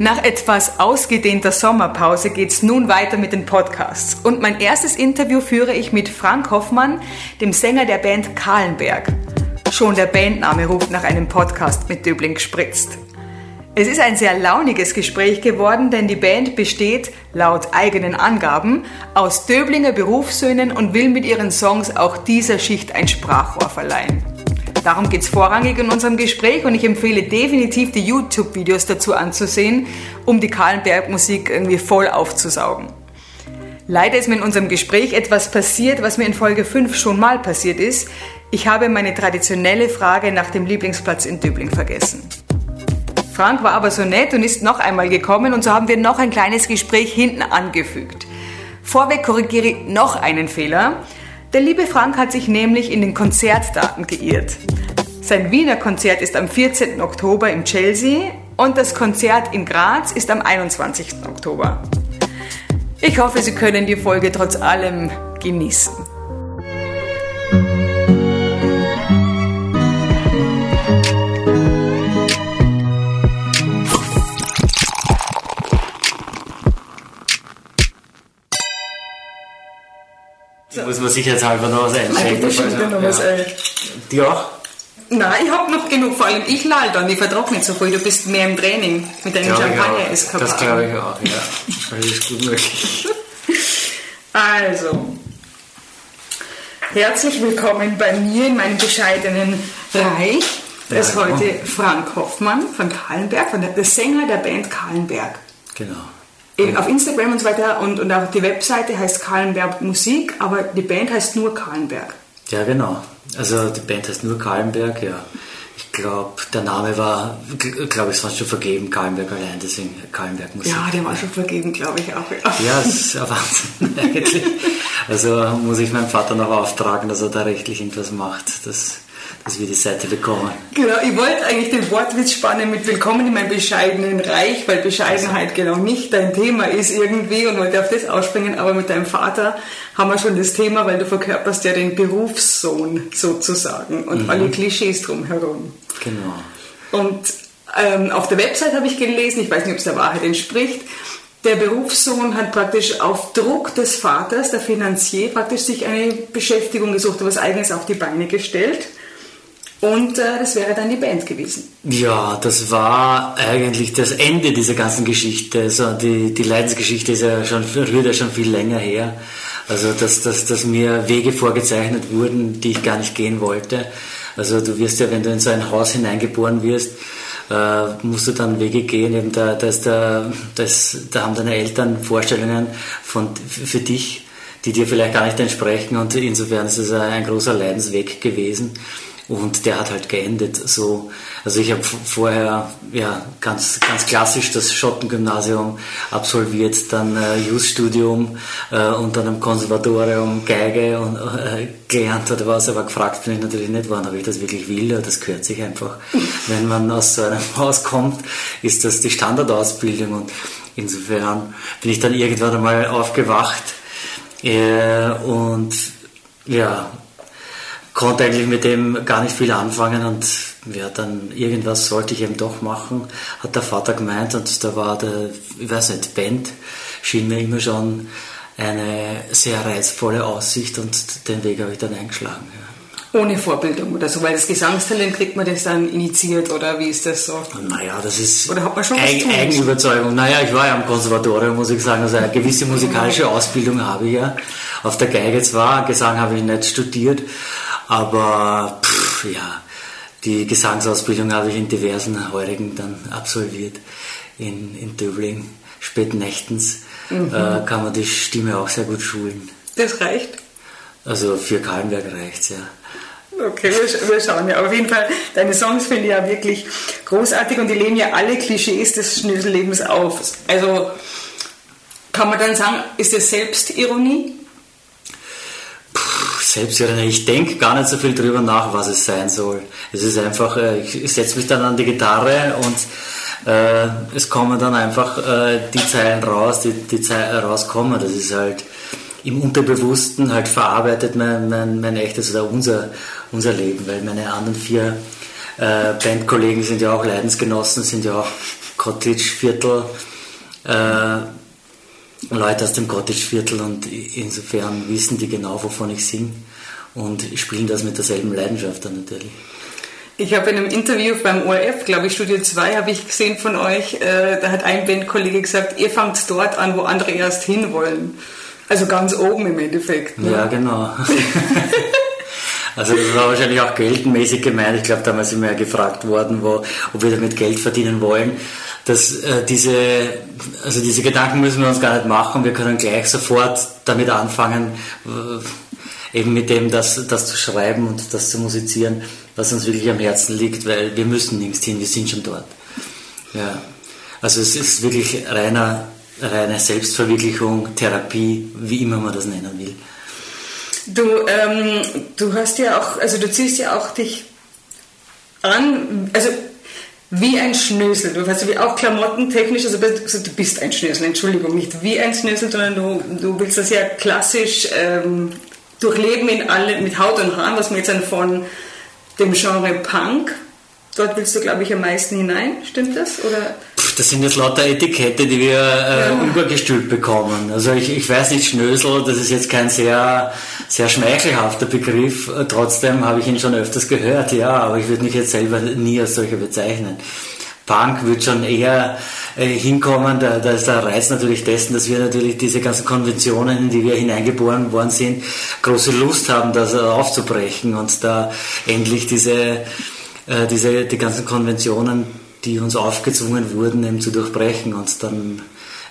Nach etwas ausgedehnter Sommerpause geht's nun weiter mit den Podcasts. Und mein erstes Interview führe ich mit Frank Hoffmann, dem Sänger der Band Kahlenberg. Schon der Bandname ruft nach einem Podcast mit Döbling gespritzt. Es ist ein sehr launiges Gespräch geworden, denn die Band besteht, laut eigenen Angaben, aus Döblinger Berufssöhnen und will mit ihren Songs auch dieser Schicht ein Sprachrohr verleihen. Darum geht es vorrangig in unserem Gespräch und ich empfehle definitiv die YouTube-Videos dazu anzusehen, um die Kahlenberg-Musik irgendwie voll aufzusaugen. Leider ist mir in unserem Gespräch etwas passiert, was mir in Folge 5 schon mal passiert ist. Ich habe meine traditionelle Frage nach dem Lieblingsplatz in Döbling vergessen. Frank war aber so nett und ist noch einmal gekommen und so haben wir noch ein kleines Gespräch hinten angefügt. Vorweg korrigiere ich noch einen Fehler. Der liebe Frank hat sich nämlich in den Konzertdaten geirrt. Sein Wiener Konzert ist am 14. Oktober im Chelsea und das Konzert in Graz ist am 21. Oktober. Ich hoffe, Sie können die Folge trotz allem genießen. So. Muss man sicherheitshalber noch was einschenken. Nein, schon noch was ein. Die auch? Nein, ich habe noch genug, vor allem ich lall dann, ich vertrag nicht so viel, du bist mehr im Training mit deinem champagner eskapade Das glaube ich auch, ja. Das ist gut möglich. Also, herzlich willkommen bei mir in meinem bescheidenen Reich. Das ist heute Frank Hoffmann von Kahlenberg, von der, der Sänger der Band Kahlenberg. Genau auf Instagram und so weiter und, und auch die Webseite heißt Kahlenberg Musik, aber die Band heißt nur Kahlenberg. Ja, genau. Also die Band heißt nur Kahlenberg, ja. Ich glaube, der Name war, glaube ich, fast schon vergeben, Kahlenberg allein, deswegen Kahlenberg Musik. Ja, der war schon vergeben, glaube ich auch. Ja, ja das ist ein Wahnsinn eigentlich. Also muss ich meinem Vater noch auftragen, dass er da rechtlich irgendwas macht. Das dass wir die Seite bekommen. Genau, ich wollte eigentlich den Wortwitz spannen mit Willkommen in meinem bescheidenen Reich, weil Bescheidenheit genau nicht dein Thema ist irgendwie und wollte auf das ausspringen, aber mit deinem Vater haben wir schon das Thema, weil du verkörperst ja den Berufssohn sozusagen und mhm. alle Klischees drumherum. Genau. Und ähm, auf der Website habe ich gelesen, ich weiß nicht, ob es der Wahrheit entspricht, der Berufssohn hat praktisch auf Druck des Vaters, der Finanzier, praktisch sich eine Beschäftigung gesucht, was eigenes auf die Beine gestellt und äh, das wäre dann die Band gewesen. Ja, das war eigentlich das Ende dieser ganzen Geschichte. Also die, die Leidensgeschichte ist ja schon, rührt ja schon viel länger her. Also dass, dass, dass mir Wege vorgezeichnet wurden, die ich gar nicht gehen wollte. Also du wirst ja, wenn du in so ein Haus hineingeboren wirst, äh, musst du dann Wege gehen. Eben da, da, ist der, das, da haben deine Eltern Vorstellungen von, für dich, die dir vielleicht gar nicht entsprechen. Und insofern ist es ein großer Leidensweg gewesen. Und der hat halt geendet so. Also ich habe vorher ja ganz, ganz klassisch das Schottengymnasium absolviert, dann äh, Jus-Studium äh, und dann im Konservatorium Geige und äh, gelernt oder was, aber gefragt bin ich natürlich nicht, wann ob ich das wirklich will. Das gehört sich einfach. Wenn man aus so einem Haus kommt, ist das die Standardausbildung und insofern bin ich dann irgendwann einmal aufgewacht äh, und ja, konnte eigentlich mit dem gar nicht viel anfangen und ja, dann irgendwas sollte ich eben doch machen, hat der Vater gemeint und da war der, ich weiß nicht, Band schien mir immer schon eine sehr reizvolle Aussicht und den Weg habe ich dann eingeschlagen. Ja. Ohne Vorbildung oder so, weil das Gesangstalent kriegt man das dann initiiert oder wie ist das so? Naja, das ist oder hat man schon Eig Eigenüberzeugung. Naja, ich war ja am Konservatorium, muss ich sagen, also eine gewisse musikalische Ausbildung habe ich ja. Auf der Geige zwar, Gesang habe ich nicht studiert, aber pff, ja, die Gesangsausbildung habe ich in diversen Heurigen dann absolviert. In, in Döbling, spätnächtens, mhm. äh, kann man die Stimme auch sehr gut schulen. Das reicht? Also für Kahlenberg reicht es, ja. Okay, wir, wir, schauen ja. auf jeden Fall, deine Songs finde ich ja wirklich großartig und die leben ja alle Klischees des Schnitellebens auf. Also kann man dann sagen, ist das Selbstironie? Selbstironie. Ich denke gar nicht so viel drüber nach, was es sein soll. Es ist einfach, äh, ich setze mich dann an die Gitarre und äh, es kommen dann einfach äh, die Zeilen raus, die, die Zeilen rauskommen. Das ist halt im Unterbewussten halt verarbeitet mein, mein, mein echtes oder unser, unser Leben, weil meine anderen vier äh, Bandkollegen sind ja auch Leidensgenossen, sind ja auch Cottage-Viertel, äh, Leute aus dem Cottage-Viertel und insofern wissen die genau, wovon ich singe und spielen das mit derselben Leidenschaft dann natürlich. Ich habe in einem Interview beim ORF, glaube ich, Studio 2, habe ich gesehen von euch, äh, da hat ein Bandkollege gesagt, ihr fangt dort an, wo andere erst hinwollen. Also ganz oben im Endeffekt. Ne? Ja, genau. also das war wahrscheinlich auch geldmäßig gemeint. Ich glaube, damals sind wir ja gefragt worden, wo, ob wir damit Geld verdienen wollen. Dass, äh, diese, also diese Gedanken müssen wir uns gar nicht machen. Wir können gleich sofort damit anfangen, äh, eben mit dem das, das zu schreiben und das zu musizieren, was uns wirklich am Herzen liegt, weil wir müssen nirgends hin, wir sind schon dort. Ja. Also es ist wirklich reiner reine Selbstverwirklichung, Therapie, wie immer man das nennen will. Du, ähm, du hast ja auch, also du ziehst ja auch dich an, also wie ein Schnösel. Du hast ja auch klamottentechnisch, also, also du bist ein Schnösel, Entschuldigung, nicht wie ein Schnösel, sondern du, du willst das ja klassisch ähm, durchleben in alle, mit Haut und Haaren, was man jetzt dann von dem Genre Punk Dort willst du, glaube ich, am meisten hinein, stimmt das? Oder? Das sind jetzt lauter Etikette, die wir äh, ja. übergestülpt bekommen. Also ich, ich weiß nicht, Schnösel, das ist jetzt kein sehr, sehr schmeichelhafter Begriff. Trotzdem habe ich ihn schon öfters gehört, ja, aber ich würde mich jetzt selber nie als solcher bezeichnen. Punk wird schon eher äh, hinkommen, da, da ist der Reiz natürlich dessen, dass wir natürlich diese ganzen Konventionen, in die wir hineingeboren worden sind, große Lust haben, das aufzubrechen und da endlich diese äh, diese, die ganzen Konventionen, die uns aufgezwungen wurden, eben zu durchbrechen und dann,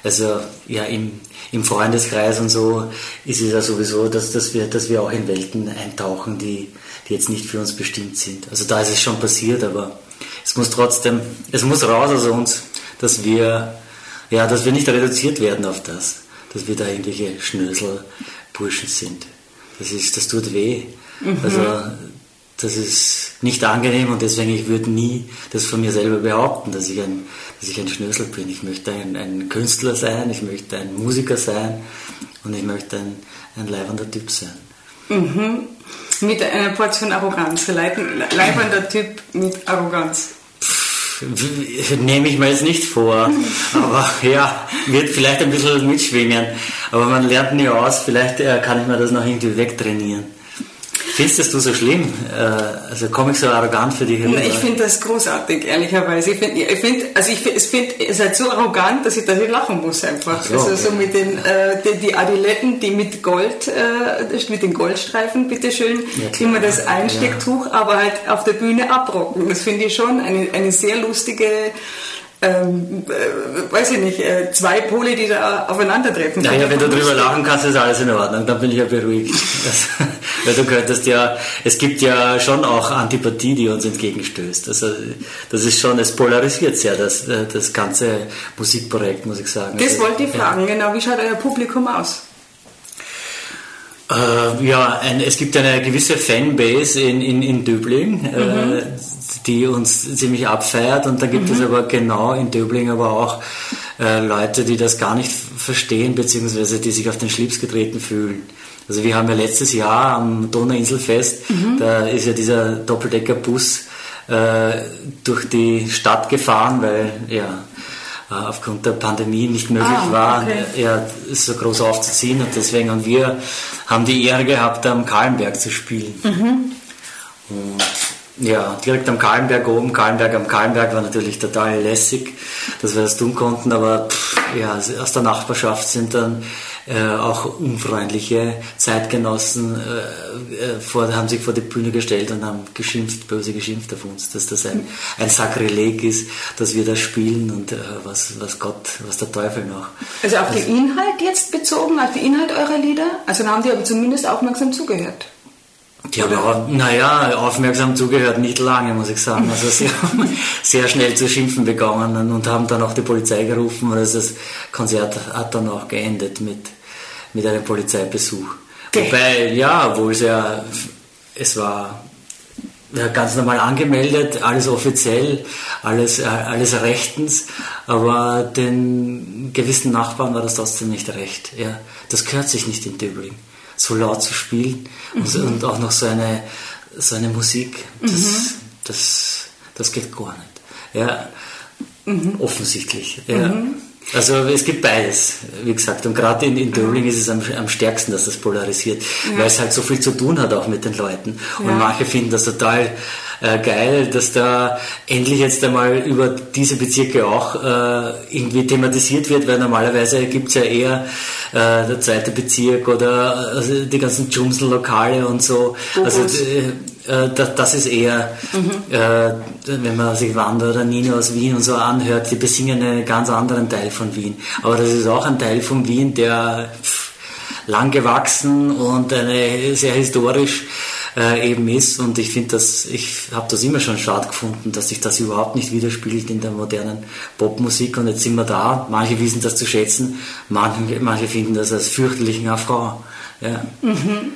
also ja, im, im Freundeskreis und so ist es ja sowieso, dass, dass, wir, dass wir auch in Welten eintauchen, die, die jetzt nicht für uns bestimmt sind. Also da ist es schon passiert, aber muss trotzdem, es muss raus aus uns, dass wir, ja, dass wir nicht reduziert werden auf das, dass wir da irgendwelche Schnöselburschen sind. Das ist, das tut weh. Mhm. Also das ist nicht angenehm und deswegen ich würde nie das von mir selber behaupten, dass ich ein, dass ich ein Schnösel bin. Ich möchte ein, ein Künstler sein, ich möchte ein Musiker sein und ich möchte ein, ein leibender Typ sein. Mhm. Mit einer Portion Arroganz, leibender Typ mit Arroganz. Nehme ich mir jetzt nicht vor, aber ja, wird vielleicht ein bisschen mitschwingen. Aber man lernt nie aus, vielleicht äh, kann ich mir das noch irgendwie wegtrainieren. Findest du so schlimm? Äh, also komme ich so arrogant für dich rüber? Ich finde das großartig, ehrlicherweise. Ich finde, ich find, also ich find, find, ihr seid so arrogant, dass ich, ich lachen muss einfach. So, also okay. so mit den äh, die, die, Adiletten, die mit Gold, äh, mit den Goldstreifen, bitteschön, ja, immer das Einstecktuch, ja. aber halt auf der Bühne abrocken. Das finde ich schon eine, eine sehr lustige ähm, äh, weiß ich nicht, äh, zwei Pole, die da aufeinandertreffen. Naja, wenn du drüber lachen kannst, ist alles in Ordnung, dann bin ich ja beruhigt. Weil du könntest ja, es gibt ja schon auch Antipathie, die uns entgegenstößt. Also, das ist schon, es polarisiert sehr, das, das ganze Musikprojekt, muss ich sagen. Das also, wollte ich fragen, ja. genau, wie schaut euer Publikum aus? Äh, ja, ein, es gibt eine gewisse Fanbase in, in, in Döbling, äh, mhm. äh, die uns ziemlich abfeiert und da gibt mhm. es aber genau in Döbling aber auch äh, Leute, die das gar nicht verstehen, beziehungsweise die sich auf den Schlips getreten fühlen. Also wir haben ja letztes Jahr am Donauinselfest, mhm. da ist ja dieser Doppeldeckerbus äh, durch die Stadt gefahren, weil ja äh, aufgrund der Pandemie nicht möglich ah, war, okay. ja, so groß aufzuziehen. Und deswegen, und wir haben die Ehre gehabt, am Kahlenberg zu spielen. Mhm. Und ja, direkt am Kahlenberg oben, Kahlenberg am Kahlenberg war natürlich total lässig, dass wir das tun konnten, aber pff, ja, aus der Nachbarschaft sind dann äh, auch unfreundliche Zeitgenossen äh, äh, vor, haben sich vor die Bühne gestellt und haben geschimpft, böse geschimpft auf uns, dass das ein, ein Sakrileg ist, dass wir das spielen und äh, was, was Gott, was der Teufel noch. Also auf also, den Inhalt jetzt bezogen, auf den Inhalt eurer Lieder? Also dann haben die aber zumindest aufmerksam zugehört. Die haben auch, naja, aufmerksam zugehört, nicht lange, muss ich sagen. Also sie haben sehr schnell zu schimpfen begonnen und haben dann auch die Polizei gerufen. Also das Konzert hat dann auch geendet mit, mit einem Polizeibesuch. Okay. Wobei, ja, obwohl es ja, es war ja, ganz normal angemeldet, alles offiziell, alles, alles rechtens, aber den gewissen Nachbarn war das trotzdem nicht recht. Ja, das gehört sich nicht in Döbling so laut zu spielen mhm. und, und, auch noch so eine, so eine Musik, das, mhm. das, das geht gar nicht. Ja, mhm. offensichtlich. Ja. Mhm. Also es gibt beides, wie gesagt. Und gerade in, in Dublin ist es am, am stärksten, dass das polarisiert, ja. weil es halt so viel zu tun hat auch mit den Leuten. Und ja. manche finden das total äh, geil, dass da endlich jetzt einmal über diese Bezirke auch äh, irgendwie thematisiert wird, weil normalerweise gibt es ja eher äh, der zweite Bezirk oder also die ganzen Jumsel-Lokale und so. Also äh, äh das ist eher, mhm. äh, wenn man sich Wander oder Nino aus Wien und so anhört, die besingen einen ganz anderen Teil von Wien. Aber das ist auch ein Teil von Wien, der pff, lang gewachsen und eine sehr historisch äh, eben ist. Und ich finde das, ich habe das immer schon schade gefunden, dass sich das überhaupt nicht widerspiegelt in der modernen Popmusik. Und jetzt sind wir da. Manche wissen das zu schätzen, manche, manche finden das als fürchterlichen Affront. Ja. Mhm.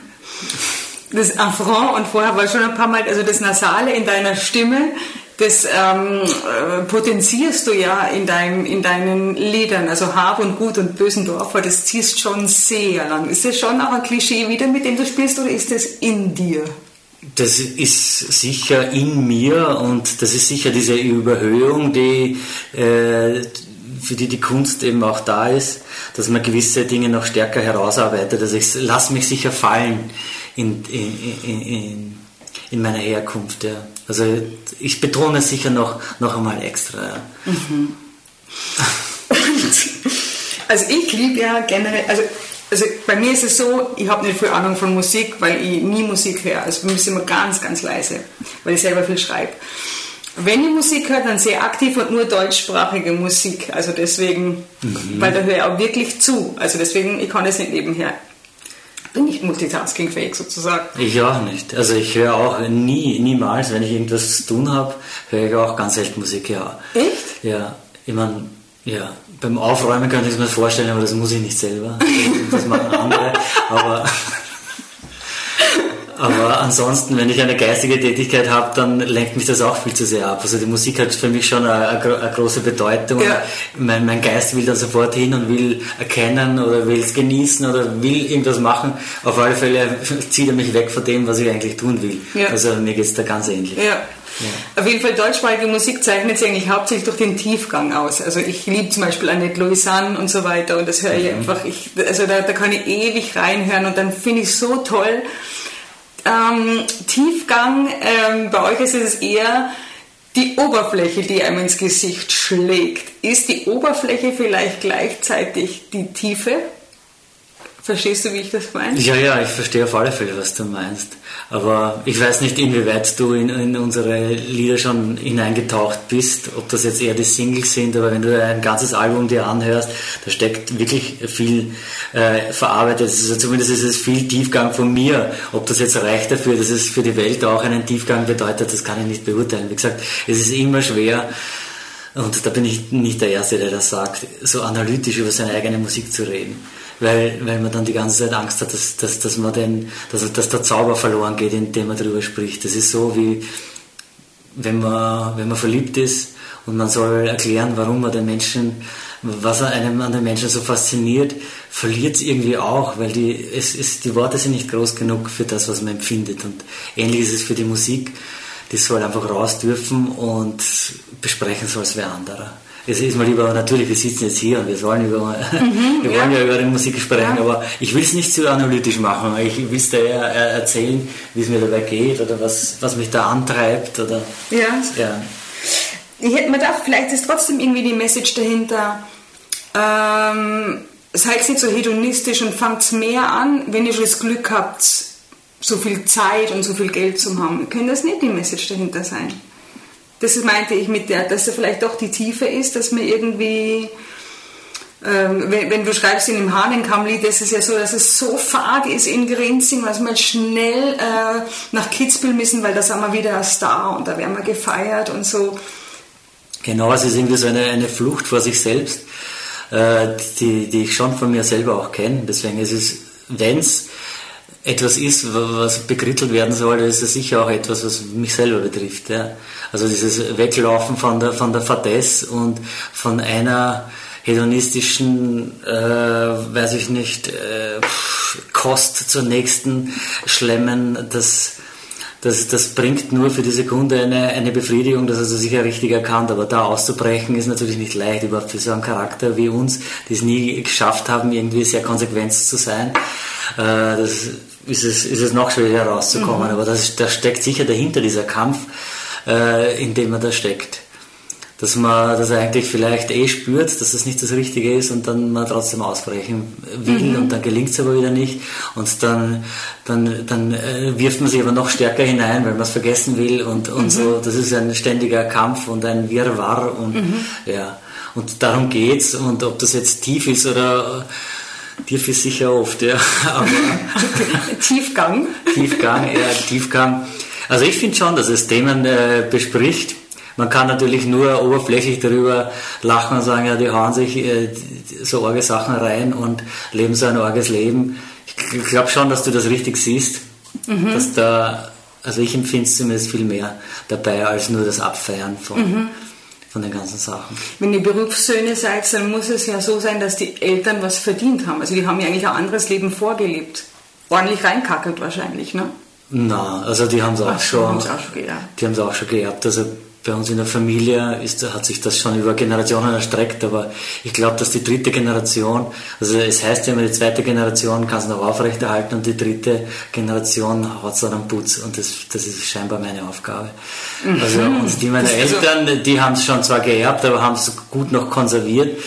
Das Affront und vorher war schon ein paar Mal, also das Nasale in deiner Stimme, das ähm, äh, potenzierst du ja in, dein, in deinen Liedern, also Hab und Gut und Bösendorfer, das ziehst schon sehr lang. Ist das schon auch ein Klischee wieder, mit dem du spielst, oder ist das in dir? Das ist sicher in mir und das ist sicher diese Überhöhung, die, äh, für die die Kunst eben auch da ist, dass man gewisse Dinge noch stärker herausarbeitet. Also ich lasse mich sicher fallen in, in, in, in meiner Herkunft. Ja. Also ich betone es sicher noch, noch einmal extra. Ja. Mhm. also ich liebe ja generell, also, also bei mir ist es so, ich habe nicht viel Ahnung von Musik, weil ich nie Musik höre. Also bei mir ist immer ganz, ganz leise, weil ich selber viel schreibe. Wenn ich Musik höre, dann sehr aktiv und nur deutschsprachige Musik. Also deswegen, mhm. weil da höre ich auch wirklich zu. Also deswegen, ich kann das nicht nebenher bin nicht multitaskingfähig sozusagen. Ich auch nicht. Also ich höre auch nie, niemals, wenn ich irgendwas zu tun habe, höre ich auch ganz selten Musik, ja. Echt? Ja, ich meine, ja, beim Aufräumen könnte ich es mir vorstellen, aber das muss ich nicht selber. Das machen andere. aber aber ansonsten, wenn ich eine geistige Tätigkeit habe, dann lenkt mich das auch viel zu sehr ab. Also die Musik hat für mich schon eine, eine große Bedeutung. Ja. Mein, mein, Geist will da sofort hin und will erkennen oder will es genießen oder will irgendwas machen. Auf alle Fälle zieht er mich weg von dem, was ich eigentlich tun will. Ja. Also mir geht es da ganz ähnlich. Ja. Ja. Auf jeden Fall deutschsprachige Musik zeichnet sich eigentlich hauptsächlich durch den Tiefgang aus. Also ich liebe zum Beispiel Annette Louisanne und so weiter und das höre ich mhm. einfach, ich, also da, da kann ich ewig reinhören und dann finde ich es so toll, ähm, Tiefgang, ähm, bei euch ist es eher die Oberfläche, die einem ins Gesicht schlägt. Ist die Oberfläche vielleicht gleichzeitig die Tiefe? Verstehst du, wie ich das meine? Ja, ja, ich verstehe auf alle Fälle, was du meinst. Aber ich weiß nicht, inwieweit du in, in, unsere Lieder schon hineingetaucht bist, ob das jetzt eher die Singles sind, aber wenn du ein ganzes Album dir anhörst, da steckt wirklich viel äh, verarbeitet. Also zumindest ist es viel Tiefgang von mir. Ob das jetzt reicht dafür, dass es für die Welt auch einen Tiefgang bedeutet, das kann ich nicht beurteilen. Wie gesagt, es ist immer schwer, und da bin ich nicht der Erste, der das sagt, so analytisch über seine eigene Musik zu reden weil, weil man dann die ganze Zeit Angst hat, dass, dass, dass, man den, dass, dass der Zauber verloren geht, indem man darüber spricht. Das ist so wie wenn man, wenn man verliebt ist und man soll erklären, warum man den Menschen, was einem an den Menschen so fasziniert, verliert es irgendwie auch, weil die, es, es, die Worte sind nicht groß genug für das, was man empfindet. Und ähnlich ist es für die Musik, die soll einfach raus dürfen und besprechen soll es wer anderer es ist mal lieber, natürlich, wir sitzen jetzt hier und wir wollen, über, mhm, wir wollen ja. ja. über die Musik sprechen, ja. aber ich will es nicht zu analytisch machen. Ich will es dir erzählen, wie es mir dabei geht oder was, was mich da antreibt. Oder, ja. ja. Ich hätte mir gedacht, vielleicht ist trotzdem irgendwie die Message dahinter, ähm, seid nicht so hedonistisch und fangt mehr an, wenn ihr schon das Glück habt, so viel Zeit und so viel Geld zu haben. Könnte das nicht die Message dahinter sein? Das meinte ich mit der, dass er vielleicht doch die Tiefe ist, dass man irgendwie, ähm, wenn, wenn, du schreibst in dem Hahnenkammlied, ist es ja so, dass es so fad ist in Grenzing, dass man schnell äh, nach Kitzbühel müssen, weil da sind wir wieder ein Star und da werden wir gefeiert und so. Genau, es ist irgendwie so eine, eine Flucht vor sich selbst, äh, die, die ich schon von mir selber auch kenne. Deswegen ist es, wenn es etwas ist, was bekrittelt werden soll, ist es sicher auch etwas, was mich selber betrifft. Ja. Also dieses Weglaufen von der, von der Fadesse und von einer hedonistischen, äh, weiß ich nicht, äh, Kost zur nächsten schlemmen, das, das, das bringt nur für die Sekunde eine, eine Befriedigung, das hast du sicher richtig erkannt, aber da auszubrechen ist natürlich nicht leicht, überhaupt für so einen Charakter wie uns, die es nie geschafft haben, irgendwie sehr konsequent zu sein. Äh, das ist es, ist es noch schwieriger herauszukommen, mhm. aber das, da steckt sicher dahinter dieser Kampf, äh, in dem man da steckt dass man das eigentlich vielleicht eh spürt, dass das nicht das Richtige ist und dann man trotzdem ausbrechen will mhm. und dann gelingt es aber wieder nicht und dann, dann, dann äh, wirft man sich aber noch stärker hinein, weil man es vergessen will und, und mhm. so. Das ist ein ständiger Kampf und ein Wirrwarr und mhm. ja. Und darum geht's und ob das jetzt tief ist oder tief ist sicher oft, ja. Tiefgang. Tiefgang, ja, Tiefgang. Also ich finde schon, dass es Themen äh, bespricht, man kann natürlich nur oberflächlich darüber lachen und sagen, ja, die hauen sich äh, so arge Sachen rein und leben so ein arges Leben. Ich glaube schon, dass du das richtig siehst, mhm. dass da, also ich empfinde es zumindest viel mehr dabei als nur das Abfeiern von, mhm. Von den ganzen Sachen. Wenn ihr Berufssöhne seid, dann muss es ja so sein, dass die Eltern was verdient haben. Also die haben ja eigentlich ein anderes Leben vorgelebt. Ordentlich reinkackelt wahrscheinlich, ne? Na, also die haben es auch, schon, auch schon geerbt. Die haben es auch schon geerbt. Also bei uns in der Familie ist, hat sich das schon über Generationen erstreckt, aber ich glaube, dass die dritte Generation, also es heißt ja immer, die zweite Generation kann es noch aufrechterhalten und die dritte Generation hat es dann am Putz und das, das ist scheinbar meine Aufgabe. Mhm. Also, und die meiner also Eltern, die haben es schon zwar geerbt, aber haben es gut noch konserviert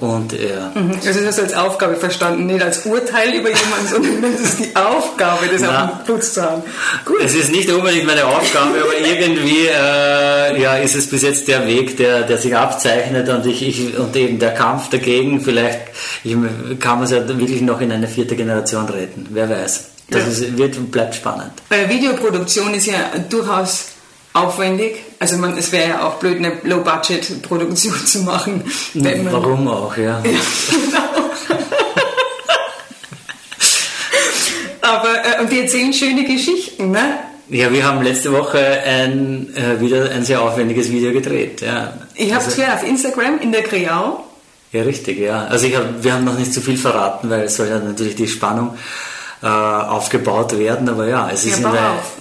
und ja. Mhm. Also das als Aufgabe verstanden, nicht als Urteil über jemanden, sondern das ist die Aufgabe, das Na, auf dem Putz zu haben. Gut. Es ist nicht unbedingt meine Aufgabe, aber irgendwie äh, ja, ist es bis jetzt der Weg, der, der sich abzeichnet und, ich, ich, und eben der Kampf dagegen, vielleicht ich, kann man es ja wirklich noch in eine vierte Generation retten, wer weiß. Das ja. ist, wird bleibt spannend. Bei Videoproduktion ist ja durchaus aufwendig. Also man, es wäre ja auch blöd, eine Low-Budget-Produktion zu machen. Man, Warum auch, ja. ja genau. Aber äh, und die erzählen schöne Geschichten, ne? Ja, wir haben letzte Woche ein, äh, wieder ein sehr aufwendiges Video gedreht. Ja. Ich habe es also, auf Instagram in der Kreau. Ja, richtig, ja. Also ich hab, wir haben noch nicht zu viel verraten, weil es soll ja natürlich die Spannung äh, aufgebaut werden, aber ja, es ist ja, in der, auf.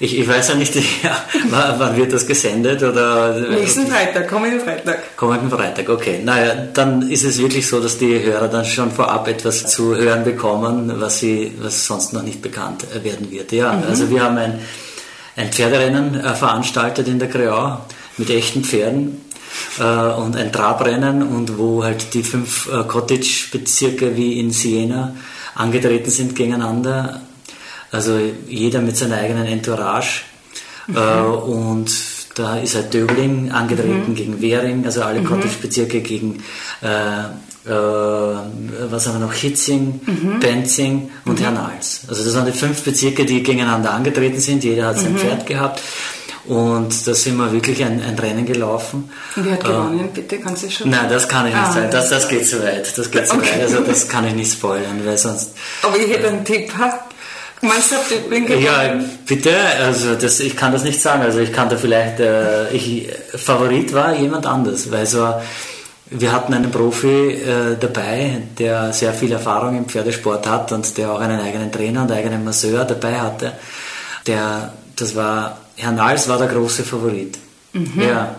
Ich, ich weiß ja nicht, ja, wann wird das gesendet? Oder, Nächsten Freitag, kommenden Freitag. Kommenden Freitag, okay. Naja, dann ist es wirklich so, dass die Hörer dann schon vorab etwas zu hören bekommen, was, sie, was sonst noch nicht bekannt werden wird. Ja, mhm. also wir haben ein, ein Pferderennen äh, veranstaltet in der Kreau mit echten Pferden äh, und ein Trabrennen und wo halt die fünf äh, Cottage-Bezirke wie in Siena angetreten sind gegeneinander also jeder mit seiner eigenen Entourage. Mhm. Äh, und da ist halt Döbling angetreten mhm. gegen Währing, also alle mhm. Cottage-Bezirke gegen äh, äh, was haben wir noch, Hitzing, mhm. Benzing und mhm. Hernals. Also das waren die fünf Bezirke, die gegeneinander angetreten sind. Jeder hat sein mhm. Pferd gehabt. Und da sind wir wirklich ein, ein Rennen gelaufen. Und wer hat gewonnen, äh, bitte? Kannst du schon? Nein, das kann ich nicht ah, sagen. Das, das geht zu weit. Das geht zu okay. weit. Also das kann ich nicht spoilern, weil sonst. Aber ich hätte einen Tipp. Meinst du, du bin Ja, bitte. Also das, ich kann das nicht sagen. Also ich kann da vielleicht, äh, ich, Favorit war jemand anders, weil so wir hatten einen Profi äh, dabei, der sehr viel Erfahrung im Pferdesport hat und der auch einen eigenen Trainer und eigenen Masseur dabei hatte. Der, das war, Herr Nals war der große Favorit. Mhm. Ja.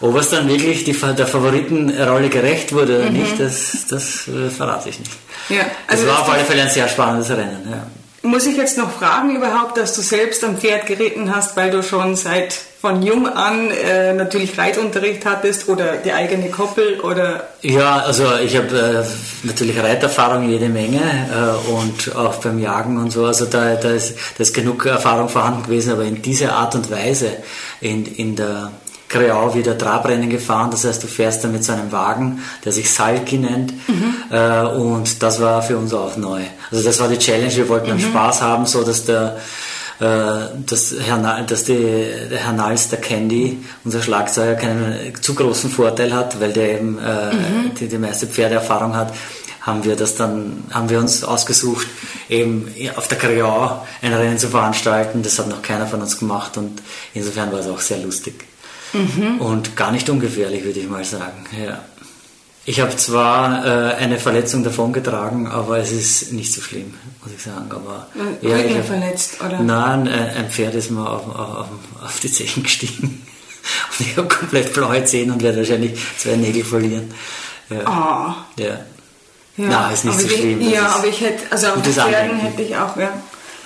Ob es dann wirklich die, der Favoritenrolle gerecht wurde oder mhm. nicht, das, das äh, verrate ich nicht. Ja, also das war auf alle Fälle ein sehr spannendes Rennen. Ja. Muss ich jetzt noch fragen überhaupt, dass du selbst am Pferd geritten hast, weil du schon seit von jung an äh, natürlich Reitunterricht hattest oder die eigene Koppel oder? Ja, also ich habe äh, natürlich Reiterfahrung jede Menge äh, und auch beim Jagen und so. Also da, da, ist, da ist genug Erfahrung vorhanden gewesen, aber in dieser Art und Weise in, in der Kreau wieder Trabrennen gefahren. Das heißt, du fährst dann mit so einem Wagen, der sich Salki nennt. Mhm. Äh, und das war für uns auch neu. Also das war die Challenge. Wir wollten mhm. einen Spaß haben, so dass der äh, dass, Herr, dass die, der Herr Nals, der Candy, unser Schlagzeuger, keinen zu großen Vorteil hat, weil der eben äh, mhm. die, die meiste Pferdeerfahrung hat haben wir das dann, haben wir uns ausgesucht, eben auf der Kreau ein Rennen zu veranstalten. Das hat noch keiner von uns gemacht und insofern war es auch sehr lustig. Mhm. Und gar nicht ungefährlich, würde ich mal sagen. Ja. Ich habe zwar äh, eine Verletzung davongetragen, aber es ist nicht so schlimm, muss ich sagen. Aber ja, ich hab, verletzt, oder? Nein, ein Pferd ist mir auf, auf, auf die Zehen gestiegen. Und ich habe komplett blaue Zähne und werde wahrscheinlich zwei Nägel verlieren. Ja. Oh. ja. Ja, Nein, ist nicht so schlimm. Ich, ja, aber ich hätte, also auf Pferden hätte ich auch, ja.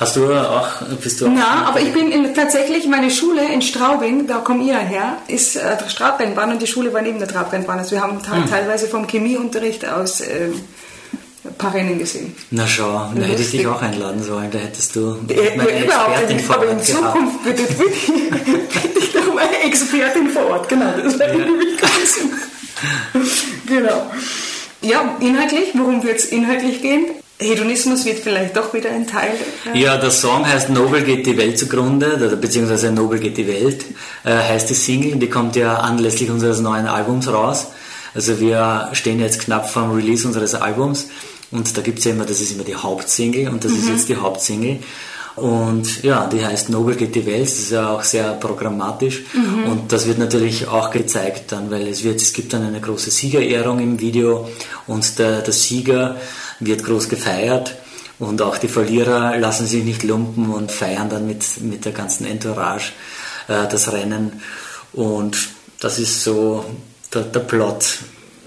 Hast du auch, bist du auch? Na, aber ich bin in, tatsächlich, meine Schule in Straubing, da komme ich ja her, ist äh, der Trabrennbahn und die Schule war neben der Trabrennbahn. Also wir haben hm. teilweise vom Chemieunterricht aus äh, ein paar Rennen gesehen. Na schau, da hätte ich dich auch einladen sollen, da hättest du ja, meine überhaupt nicht, aber in Zukunft bitte, bitte ich doch meine Expertin vor Ort, genau, das wäre ja. nämlich ganz Genau. Ja, inhaltlich, worum wird es inhaltlich gehen? Hedonismus wird vielleicht doch wieder ein Teil. Ja, ja der Song heißt Nobel geht die Welt zugrunde, beziehungsweise Nobel geht die Welt, äh, heißt die Single, die kommt ja anlässlich unseres neuen Albums raus. Also wir stehen jetzt knapp vor dem Release unseres Albums und da gibt es ja immer, das ist immer die Hauptsingle und das mhm. ist jetzt die Hauptsingle. Und ja, die heißt Nobel geht die Welt, das ist ja auch sehr programmatisch mhm. und das wird natürlich auch gezeigt dann, weil es wird, es gibt dann eine große Siegerehrung im Video und der, der Sieger wird groß gefeiert und auch die Verlierer lassen sich nicht lumpen und feiern dann mit, mit der ganzen Entourage äh, das Rennen. Und das ist so der, der Plot,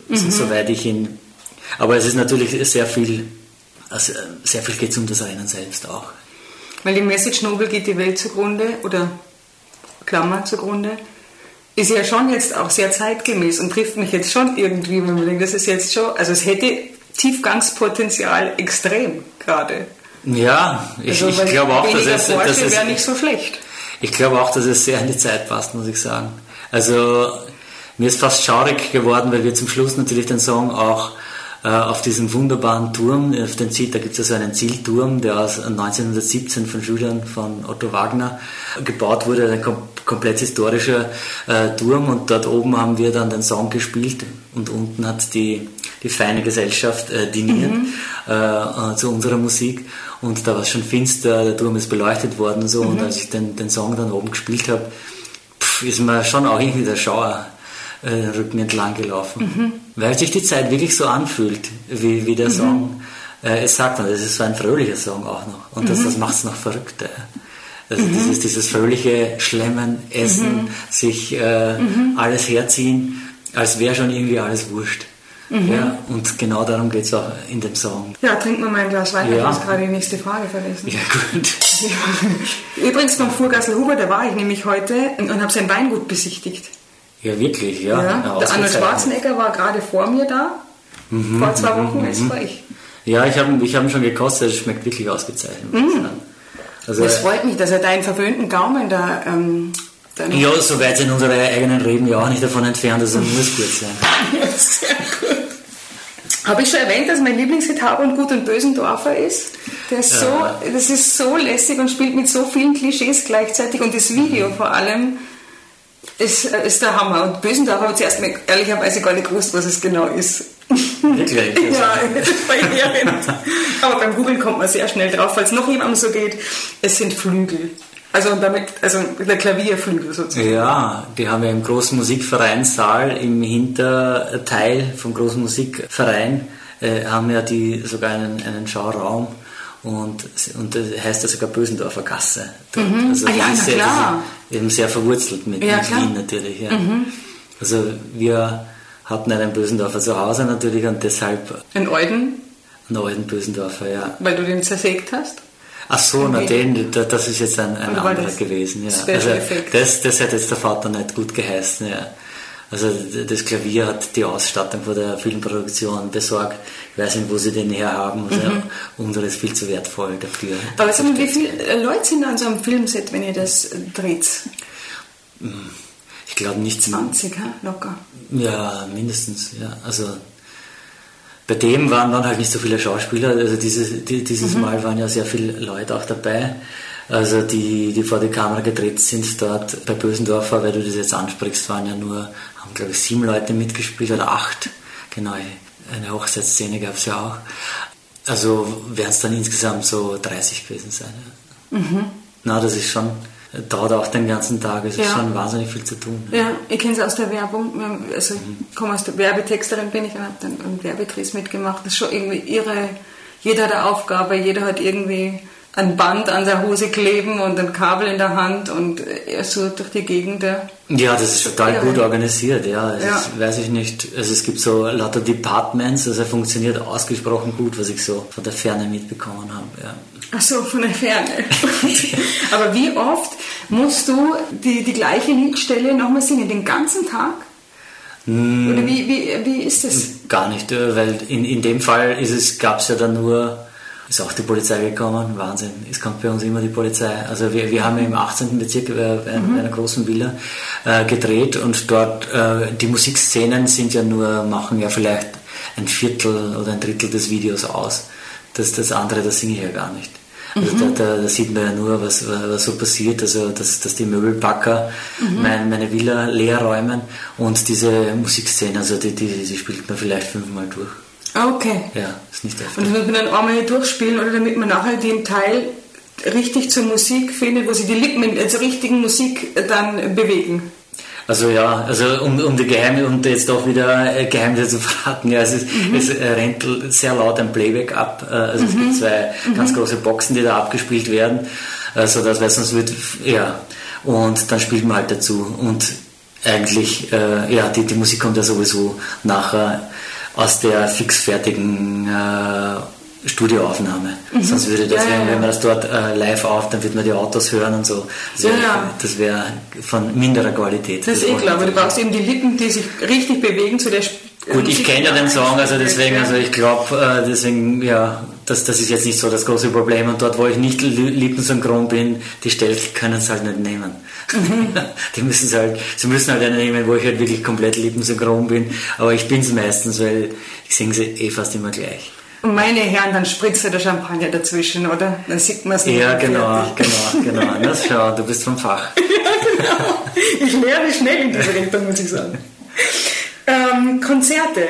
mhm. soweit ich ihn. Aber es ist natürlich sehr viel, also sehr viel geht es um das Rennen selbst auch. Weil die Message Nobel geht die Welt zugrunde oder Klammer zugrunde ist ja schon jetzt auch sehr zeitgemäß und trifft mich jetzt schon irgendwie, wenn man denkt, das ist jetzt schon, also es hätte Tiefgangspotenzial extrem gerade. Ja, ich, also, ich glaube auch, dass es, es wäre nicht so schlecht. Ich glaube auch, dass es sehr in die Zeit passt, muss ich sagen. Also mir ist fast schaurig geworden, weil wir zum Schluss natürlich den Song auch äh, auf diesem wunderbaren Turm, auf den Ziel, da gibt es also einen Zielturm, der aus 1917 von Schülern von Otto Wagner gebaut wurde, ein komplett historischer äh, Turm und dort oben haben wir dann den Song gespielt und unten hat die die feine Gesellschaft äh, diniert mhm. äh, zu unserer Musik. Und da war es schon finster, der Turm ist beleuchtet worden und so. Mhm. Und als ich den, den Song dann oben gespielt habe, ist mir schon auch irgendwie der Schauer äh, den Rücken entlang gelaufen. Mhm. Weil sich die Zeit wirklich so anfühlt, wie, wie der mhm. Song äh, es sagt. Und es ist so ein fröhlicher Song auch noch. Und das, mhm. das macht es noch verrückter. Also mhm. dieses, dieses fröhliche Schlemmen, Essen, mhm. sich äh, mhm. alles herziehen, als wäre schon irgendwie alles wurscht. Mhm. Ja, und genau darum geht es auch in dem Song. Ja, trinken wir mal ein Glas Wein, ja. ich habe gerade die nächste Frage vergessen. Ja, gut. Übrigens beim Fuhrgassel Huber, da war ich nämlich heute und habe sein Weingut besichtigt. Ja, wirklich, ja. ja der Arnold Schwarzenegger war gerade vor mir da. Mhm, vor zwei Wochen, mhm, ist war ich. Ja, ich habe ich hab ihn schon gekostet, es schmeckt wirklich ausgezeichnet. Mhm. Also, es freut mich, dass er deinen verwöhnten Gaumen da ähm, ja, so weit sind unsere eigenen Reden ja auch nicht davon entfernt, dass er muss gut sein. ja, sehr gut. Habe ich schon erwähnt, dass mein Lieblingshit und Gut und Bösendorfer ist? Der ist so, das ist so lässig und spielt mit so vielen Klischees gleichzeitig und das Video vor allem ist, ist der Hammer. Und Bösendorfer habe ich zuerst mal ehrlicherweise gar nicht gewusst, was es genau ist. Wirklich? ja, verheerend. Aber beim Googlen kommt man sehr schnell drauf, falls noch jemandem so geht. Es sind Flügel. Also damit, also der Klavierflügel sozusagen. Ja, die haben ja im großen Musikvereinssaal im Hinterteil vom großen Musikverein äh, haben ja die sogar einen, einen Schauraum und, und das heißt ja sogar Bösendorfer Gasse. Mhm. Also ah, ja, na klar. eben sehr verwurzelt mit, ja, mit Wien natürlich. Ja. Mhm. Also wir hatten einen Bösendorfer zu Hause natürlich und deshalb. In Euden? Einen Euden Bösendorfer, ja. Weil du den zersägt hast? Ach so, na den, das ist jetzt ein, ein anderer gewesen. Ja. Also, das, das hat jetzt der Vater nicht gut geheißen. Ja. Also das Klavier hat die Ausstattung von der Filmproduktion besorgt. Ich weiß nicht, wo sie den herhaben. Also mhm. Unsere ist viel zu wertvoll dafür. Aber sag mal, wie viele Leute sind an so einem Filmset, wenn ihr das dreht? Ich glaube nicht 20, locker. Ja, mindestens. Ja. Also bei dem waren dann halt nicht so viele Schauspieler, also dieses, die, dieses mhm. Mal waren ja sehr viele Leute auch dabei, also die, die vor die Kamera gedreht sind dort bei Bösendorfer, weil du das jetzt ansprichst, waren ja nur, haben glaube ich sieben Leute mitgespielt oder acht, genau, eine Hochzeitsszene gab es ja auch. Also werden es dann insgesamt so 30 gewesen sein. Ja. Mhm. Na, das ist schon, dauert auch den ganzen Tag. Es Ja. ist schon wahnsinnig viel zu tun. Ja, ich kenne es aus der Werbung. Also ich komme aus der Werbetexterin bin ich und habe dann einen Werbedrehs mitgemacht. Das ist schon irgendwie ihre. Jeder hat eine Aufgabe, jeder hat irgendwie ein Band an der Hose kleben und ein Kabel in der Hand und so durch die Gegend. ja. Das ist total Ja. gut organisiert, ja. Es Ja. Ist, weiß ich nicht. Also es gibt so lauter Departments, also er funktioniert ausgesprochen gut, was ich so von der Ferne mitbekommen habe. Ja. Ach so, von der Ferne. Aber wie oft musst du die, die gleiche Liedstelle nochmal singen? Den ganzen Tag? Hm. Oder wie, wie, wie ist das? Gar nicht, äh, weil in, in dem Fall gab es ja dann nur, ist auch die Polizei gekommen, Wahnsinn, es kommt bei uns immer die Polizei. Also wir, wir haben ja im 18. Bezirk äh, bei Mhm. einer großen Villa äh, gedreht und dort, äh, die Musikszenen sind ja nur, machen ja vielleicht ein Viertel oder ein Drittel des Videos aus. Das, das andere, das singe ich ja gar nicht. Also Mhm. da, da, da sieht man ja nur, was, was so passiert, also dass, dass die Möbelpacker Mhm. mein, meine Villa leer räumen und diese Musikszene, also die, die, die spielt man vielleicht fünfmal durch. Okay. Ja, ist nicht öfter. Und das muss man dann einmal hier durchspielen, oder damit man nachher den Teil richtig zur Musik findet, wo sie die Lippen in zur richtigen Musik dann bewegen. Also ja, also um, um die Geheime und jetzt auch wieder äh, Geheimnisse zu verraten, ja, es, ist, es äh, rennt sehr laut ein Playback ab. Äh, also es gibt zwei ganz große Boxen, die da abgespielt werden, äh, so dass weil sonst wird ja und dann spielt man halt dazu und eigentlich äh, ja die, die Musik kommt ja sowieso nachher aus der fix äh, Studioaufnahme. Sonst würde das, Ja, wenn, ja. wenn man das dort äh, live auf, dann wird man die Autos hören und so. Das wäre ja. das wäre von minderer Qualität. Das ist eh klar, aber du brauchst eben die Lippen, die sich richtig bewegen zu der Sp- Gut, ich kenne ja den Song, also deswegen, also ich glaube, äh, deswegen, ja, das, das ist jetzt nicht so das große Problem. Und dort, wo ich nicht li- lippensynchron bin, die Stelle können es halt nicht nehmen. Mhm. die müssen halt, sie müssen halt eine nehmen, wo ich halt wirklich komplett lippensynchron bin. Aber ich bin es meistens, weil ich singe sie eh fast immer gleich. Und meine Herren, dann spritzt der Champagner dazwischen, oder? Dann sieht man es nicht. Ja, genau, fertig. genau, genau. Das schau, du bist vom Fach. Ich lerne schnell in diese Richtung, muss ich sagen. Ähm, Konzerte.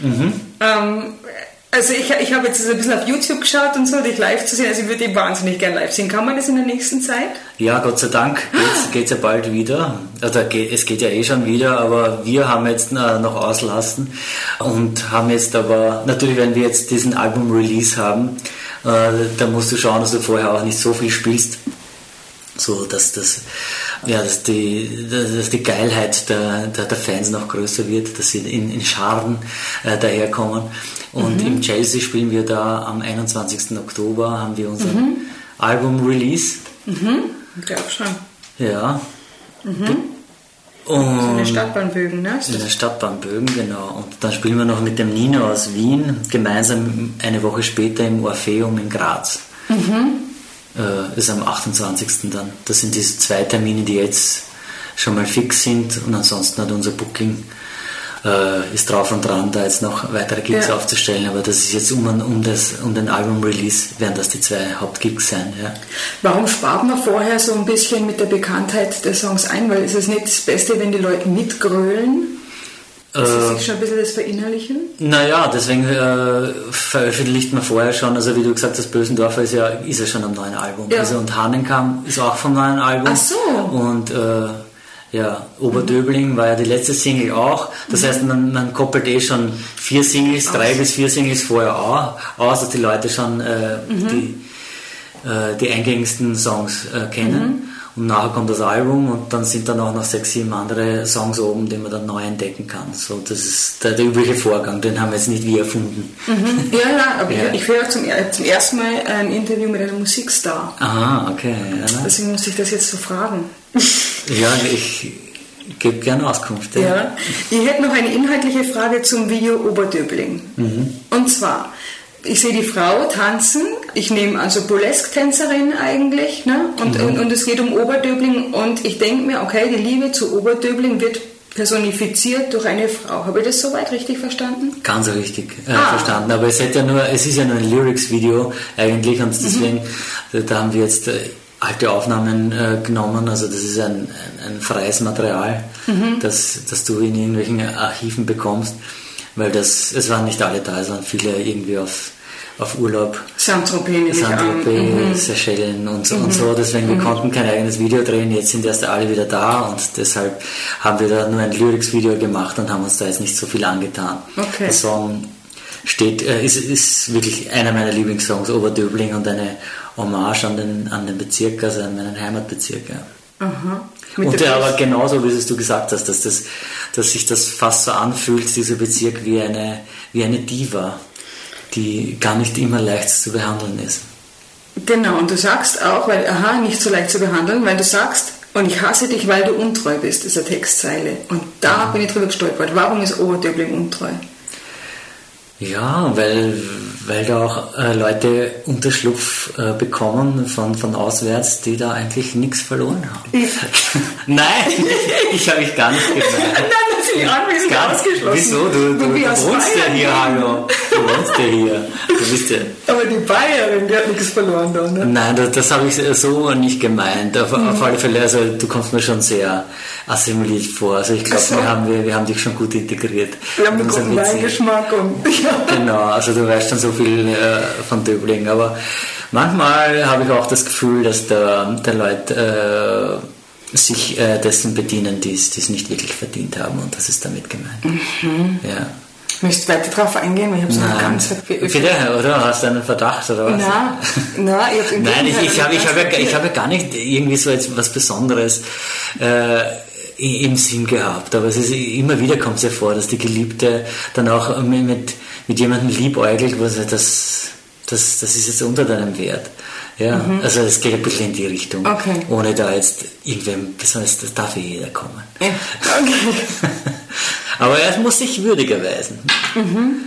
Ähm, also ich, ich habe jetzt ein bisschen auf YouTube geschaut und so, dich live zu sehen. Also ich würde die wahnsinnig gern live sehen. Kann man das in der nächsten Zeit? Ja, Gott sei Dank geht's, geht's ja bald wieder. Ge- es geht ja eh schon wieder, aber wir haben jetzt äh, noch auslassen und haben jetzt aber, natürlich wenn wir jetzt diesen Album-Release haben, äh, da musst du schauen, dass du vorher auch nicht so viel spielst. So, dass das, ja, dass die, dass die Geilheit der, der, der Fans noch größer wird, dass sie in, in Scharen äh, daherkommen. Und im Chelsea spielen wir da am 21. Oktober, haben wir unser Album-Release. Ich glaube schon. Ja. So eine Und Stadtbahnbögen, ne? in der Stadtbahn Bögen, genau. Und dann spielen wir noch mit dem Nino aus Wien gemeinsam eine Woche später im Orpheum in Graz. Äh, ist am 28. dann. Das sind diese zwei Termine, die jetzt schon mal fix sind und ansonsten hat unser Booking äh, ist drauf und dran, da jetzt noch weitere Gigs Ja. aufzustellen. Aber das ist jetzt um, um, das, um den Album-Release werden das die zwei Hauptgigs sein. Ja. Warum spart man vorher so ein bisschen mit der Bekanntheit der Songs ein? Weil ist es nicht das Beste, wenn die Leute mitgrölen? Dass sie sich schon ein bisschen das verinnerlichen? Naja, deswegen äh, veröffentlicht man vorher schon, also wie du gesagt hast, Bösendorfer ist ja, ist ja schon am neuen Album. Ja. Also und Hahnenkamm ist auch vom neuen Album. Ach so. Und äh, ja, Oberdöbling war ja die letzte Single auch. Das heißt, man, man koppelt eh schon vier Singles, drei bis vier Singles vorher auch, aus, dass die Leute schon äh, die, äh, die eingängigsten Songs äh, kennen. Und nachher kommt das Album und dann sind dann auch noch sechs, sieben andere Songs oben, die man dann neu entdecken kann. So, das ist der, der übliche Vorgang, den haben wir jetzt nicht wir erfunden. Ja, ja, aber Ja. ich, ich höre zum, er- zum ersten Mal ein Interview mit einem Musikstar. Aha, okay. Ja, ne? Deswegen musste ich das jetzt so fragen. ja ich gebe gerne Auskunft. Ja. Ja. Ich hätte noch eine inhaltliche Frage zum Video Oberdöbling. Und zwar, ich sehe die Frau tanzen, ich nehme also Burlesque-Tänzerin eigentlich, ne? und, und, und es geht um Oberdöbling und ich denke mir, okay, die Liebe zu Oberdöbling wird personifiziert durch eine Frau. Habe ich das soweit richtig verstanden? Ganz richtig äh, Ah. verstanden. Aber es, ja nur, es ist ja nur ein Lyrics-Video eigentlich und deswegen, da, da haben wir jetzt äh, alte Aufnahmen äh, genommen. Also das ist ein, ein, ein freies Material, das, das du in irgendwelchen Archiven bekommst, weil das, es waren nicht alle da, es waren viele irgendwie auf auf Urlaub. Saint-Tropez, Saint-Tropez, mhm. Seychellen und, mhm. und so. Deswegen, wir mhm. konnten kein eigenes Video drehen. Jetzt sind erst alle wieder da und deshalb haben wir da nur ein Lyrics-Video gemacht und haben uns da jetzt nicht so viel angetan. Okay. Der Song steht, äh, ist, ist wirklich einer meiner Lieblingssongs, Oberdöbling und eine Hommage an den, an den Bezirk, also an meinen Heimatbezirk. Ja. Und der aber genauso, wie es du gesagt hast, dass, das, dass sich das fast so anfühlt, dieser Bezirk, wie eine, wie eine Diva, die gar nicht immer leicht zu behandeln ist. Genau, und du sagst auch, weil, aha, nicht so leicht zu behandeln, weil du sagst, und ich hasse dich, weil du untreu bist, ist eine Textzeile. Und da bin ich drüber gestolpert. Warum ist Oberdöbling untreu? Ja, weil, weil da auch äh, Leute Unterschlupf äh, bekommen von, von auswärts, die da eigentlich nichts verloren haben. Nein, ich, ich habe mich gar nicht gemeint. Gar nicht ausgeschlossen. Wieso? Du, du, du, wohnst ja hier, hallo. Du wohnst ja hier. Du bist ja. Aber die Bayerin, die hat nichts verloren da, ne? Nein, das, das habe ich so nicht gemeint. Auf, mhm. auf alle Fälle, also du kommst mir schon sehr assimiliert vor. Also ich glaube, so. wir, haben, wir, wir haben dich schon gut integriert. Wir haben einen guten Weingeschmack und Genau, also du weißt schon so viel äh, von Döbling, aber manchmal habe ich auch das Gefühl, dass der, der Leute äh, sich äh, dessen bedienen, die es nicht wirklich verdient haben und das ist damit gemeint. Mhm. Ja. Möchtest du weiter darauf eingehen? Ich habe es noch ganz Bitte, oder? Hast du einen Verdacht oder was? Nein, nein ich, Nein, ich, ich habe ich hab ja, hab ja gar nicht irgendwie so etwas Besonderes äh, im Sinn gehabt. Aber es ist immer wieder kommt es ja vor, dass die Geliebte dann auch mit, mit jemandem liebäugelt, wo sie das, das, das ist jetzt unter deinem Wert. Ja, mhm. also es geht ein bisschen in die Richtung. Okay. Ohne da jetzt irgendwem besonders, das darf ja jeder kommen. Ja. Okay. Aber er muss sich würdig erweisen. Mhm.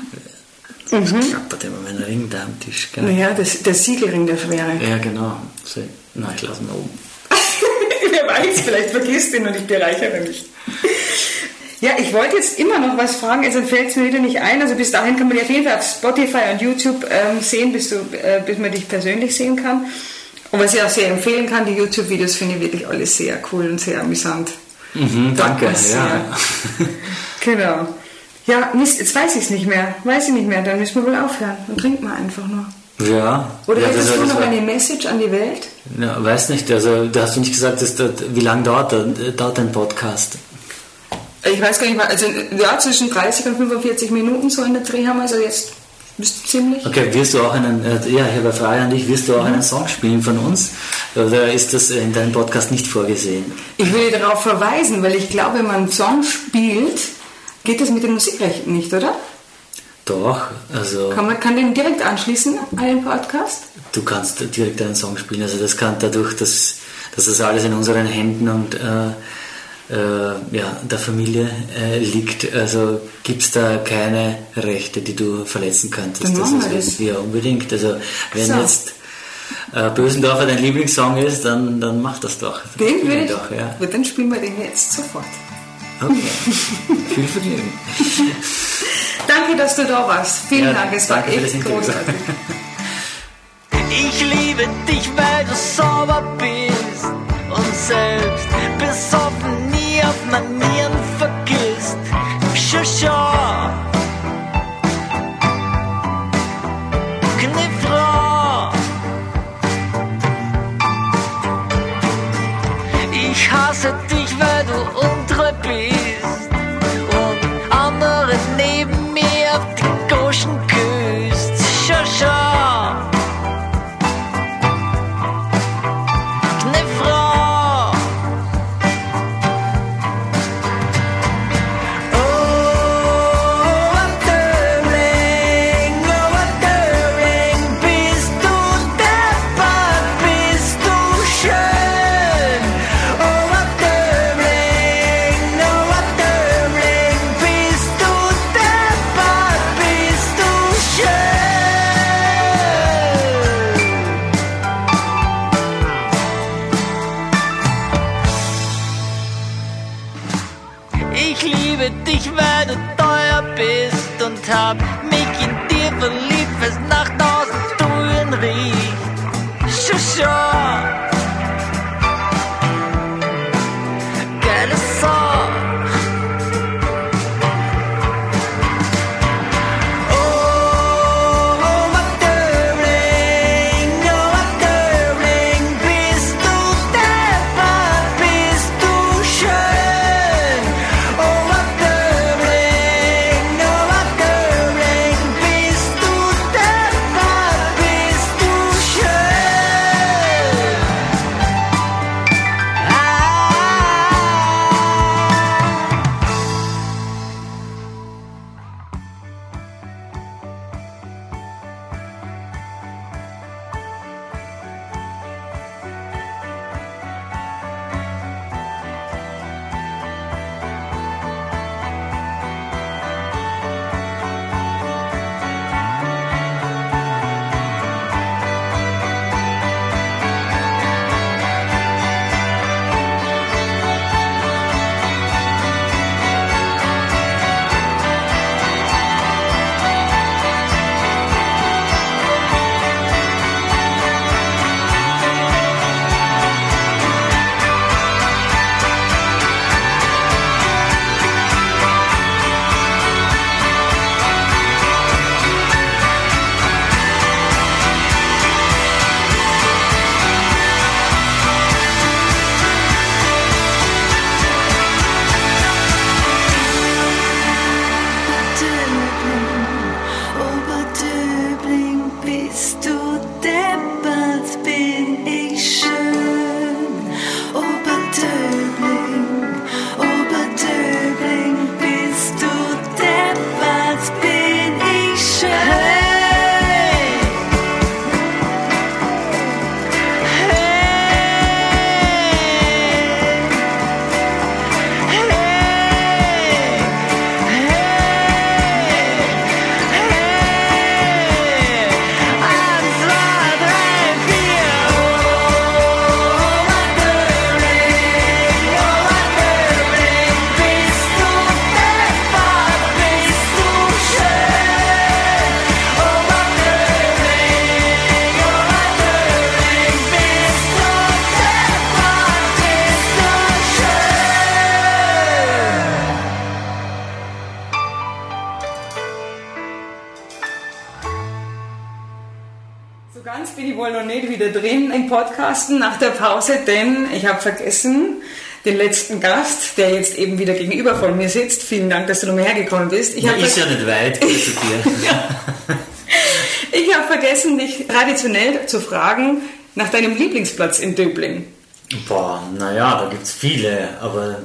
Das mhm. klappert immer mein Ring da am Tisch. Gell? Ja, das, der Siegelring der Schwere. Ja, genau. So, na, ich lasse ihn oben. Wer weiß, vielleicht vergisst ihn und ich bereichere mich. Ja, ich wollte jetzt immer noch was fragen, also fällt es mir wieder nicht ein. Also bis dahin kann man dich auf jeden Fall auf Spotify und YouTube ähm, sehen, bis, du, äh, bis man dich persönlich sehen kann. Und was ich auch sehr empfehlen kann, die YouTube-Videos finde ich wirklich alles sehr cool und sehr amüsant. Mhm, danke, ja. genau. Ja, Mist, jetzt weiß ich es nicht mehr. Weiß ich nicht mehr, dann müssen wir wohl aufhören. Dann trinkt man einfach nur. Ja. Oder ja, hättest du noch eine Message an die Welt? Ja, weiß nicht. Also, da hast du nicht gesagt, dass das, wie lange dauert, dauert dein Podcast? Ich weiß gar nicht, also ja, zwischen 30 und 45 Minuten so in der Dreh haben wir, also jetzt bist du ziemlich. Okay, wirst du auch einen, äh, ja, ich habe eine Frage an dich, wirst du auch mhm. einen Song spielen von uns? Oder ist das in deinem Podcast nicht vorgesehen? Ich will darauf verweisen, weil ich glaube, wenn man einen Song spielt, geht das mit den Musikrechten nicht, oder? Doch, also. Kann man kann den direkt anschließen an den Podcast? Du kannst direkt einen Song spielen, also das kann dadurch, dass, dass das alles in unseren Händen und äh, ja, der Familie äh, liegt. Also gibt es da keine Rechte, die du verletzen könntest. Dann das ist das. ja unbedingt. Also wenn so. jetzt äh, Bösendorfer dein Lieblingssong ist, dann, dann mach das doch. Den will ich. Doch, ja. Dann spielen wir den jetzt sofort. Okay. Viel Vergnügen. Danke, dass du da warst. Vielen ja, Dank, es war echt großartig. Ich liebe dich, weil du sauber bist und selbst besoffen nie auf Manieren vergisst. Schau, schau. Frau. Podcasten nach der Pause, denn ich habe vergessen, den letzten Gast, der jetzt eben wieder gegenüber von mir sitzt. Vielen Dank, dass du noch mehr hergekommen bist. Ich Ja, habe ist ja nicht weit, also dir. ich habe vergessen, dich traditionell zu fragen nach deinem Lieblingsplatz in Döbling. Boah, naja, da gibt es viele, aber